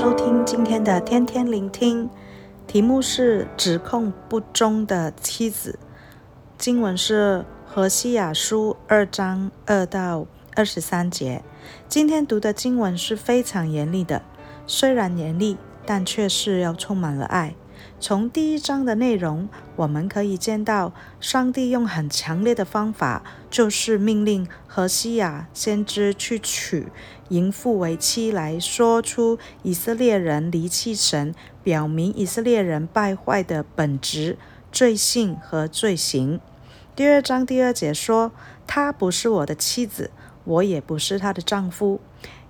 收听今天的天天聆听，题目是指控不忠的妻子。经文是何西雅书二章二到二十三节。今天读的经文是非常严厉的，虽然严厉，但却是要充满了爱。从第一章的内容，我们可以见到上帝用很强烈的方法，就是命令何西亚先知去娶淫妇为妻，来说出以色列人离弃神，表明以色列人败坏的本质、罪性和罪行。第二章第二节说：“她不是我的妻子，我也不是她的丈夫。”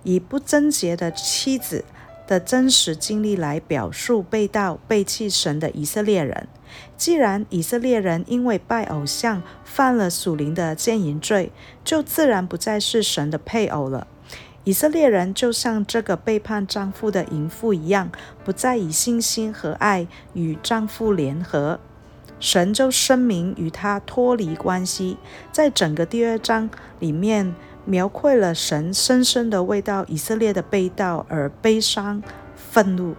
以不贞洁的妻子的真实经历来表述背道背弃神的以色列人。既然以色列人因为拜偶像犯了属灵的奸淫罪，就自然不再是神的配偶了。以色列人就像这个背叛丈夫的淫妇一样，不再以信心和爱与丈夫联合，神就声明与他脱离关系。在整个第二章里面，描绘了神深深的为到以色列的背道而悲伤、愤怒。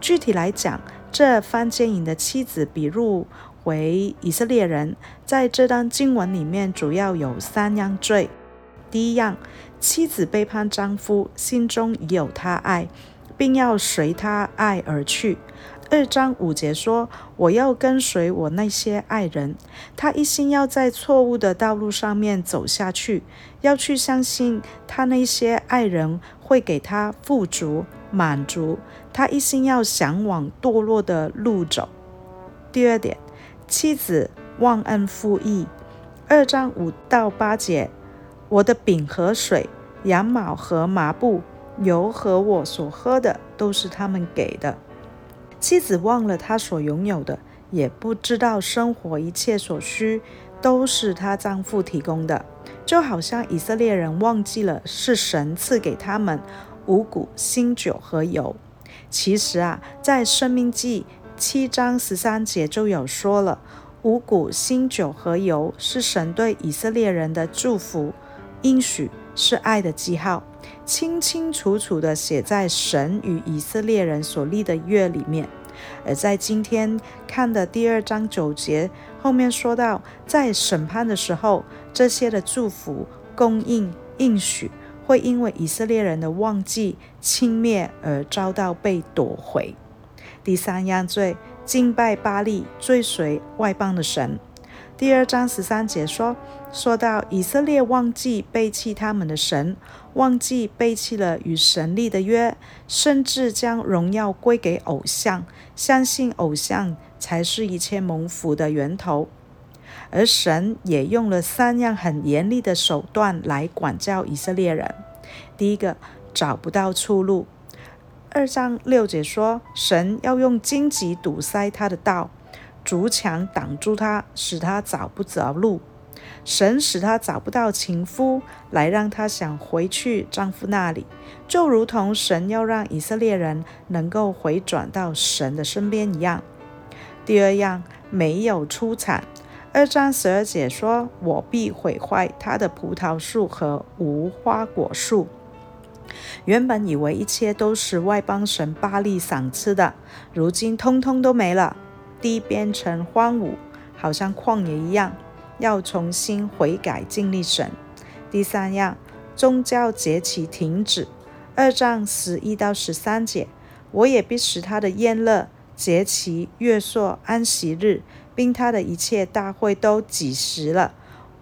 具体来讲，这番奸淫的妻子比入为以色列人，在这段经文里面主要有三样罪。第一样，妻子背叛丈夫，心中已有他爱，并要随他爱而去。二章五节说：“我要跟随我那些爱人。”他一心要在错误的道路上面走下去，要去相信他那些爱人会给他富足满足。他一心要想往堕落的路走。第二点，妻子忘恩负义。二章五到八节：“我的饼和水、羊毛和麻布、油和我所喝的，都是他们给的。”妻子忘了她所拥有的，也不知道生活一切所需都是她丈夫提供的，就好像以色列人忘记了是神赐给他们五谷、新酒和油。其实啊，在生命记七章十三节就有说了，五谷、新酒和油是神对以色列人的祝福，应许是爱的记号。清清楚楚地写在神与以色列人所立的约里面，而在今天看的第二章九节后面说到，在审判的时候，这些的祝福、供应、应许，会因为以色列人的忘记、轻蔑而遭到被夺回。第三样罪，敬拜巴力，追随外邦的神。第二章十三节说，说到以色列忘记背弃他们的神，忘记背弃了与神立的约，甚至将荣耀归给偶像，相信偶像才是一切蒙福的源头。而神也用了三样很严厉的手段来管教以色列人。第一个，找不到出路。二章六节说，神要用荆棘堵塞他的道。筑墙挡住他，使他找不着路。神使他找不到情夫，来让他想回去丈夫那里，就如同神要让以色列人能够回转到神的身边一样。第二样，没有出产。二章十二节说：“我必毁坏他的葡萄树和无花果树。”原本以为一切都是外邦神巴力赏赐的，如今通通都没了。地变成荒芜，好像旷野一样，要重新悔改敬畏神。第三样，宗教节期停止。二章十一到十三节，我也必使他的宴乐、节期、月朔、安息日，并他的一切大会都止息了。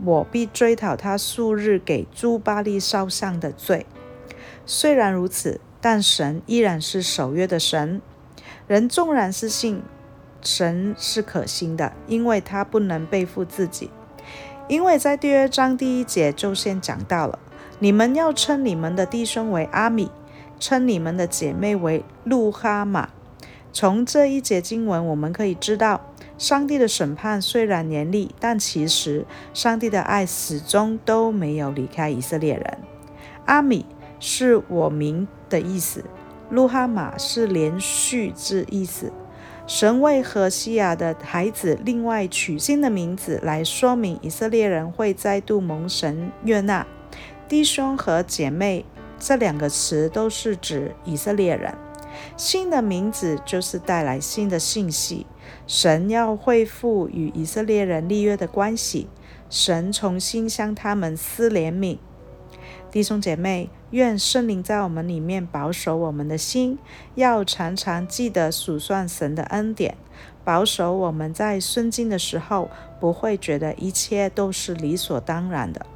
我必追讨他数日给诸巴力烧香的罪。虽然如此，但神依然是守约的神。人纵然是信。神是可信的，因为他不能背负自己。因为在第二章第一节就先讲到了，你们要称你们的弟兄为阿米，称你们的姐妹为路哈马。从这一节经文，我们可以知道，上帝的审判虽然严厉，但其实上帝的爱始终都没有离开以色列人。阿米是我名的意思，路哈马是连续之意思。神为何西亚的孩子另外取新的名字，来说明以色列人会再度蒙神悦纳。弟兄和姐妹这两个词都是指以色列人。新的名字就是带来新的信息。神要恢复与以色列人立约的关系，神重新向他们施怜悯。弟兄姐妹，愿圣灵在我们里面保守我们的心，要常常记得数算神的恩典，保守我们在顺境的时候不会觉得一切都是理所当然的，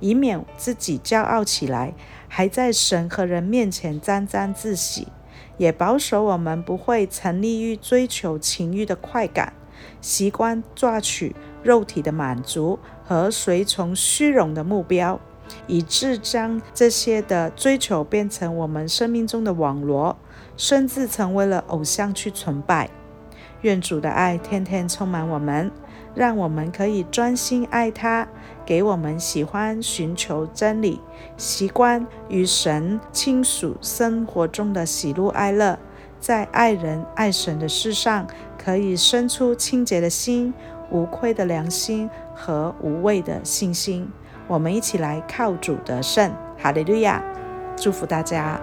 以免自己骄傲起来，还在神和人面前沾沾自喜；也保守我们不会沉溺于追求情欲的快感，习惯抓取肉体的满足和随从虚荣的目标。以致将这些的追求变成我们生命中的网罗，甚至成为了偶像去崇拜。愿主的爱天天充满我们，让我们可以专心爱他，给我们喜欢寻求真理，习惯与神亲属生活中的喜怒哀乐，在爱人爱神的事上，可以生出清洁的心、无愧的良心和无畏的信心。我们一起来靠主得胜，哈利路亚！祝福大家。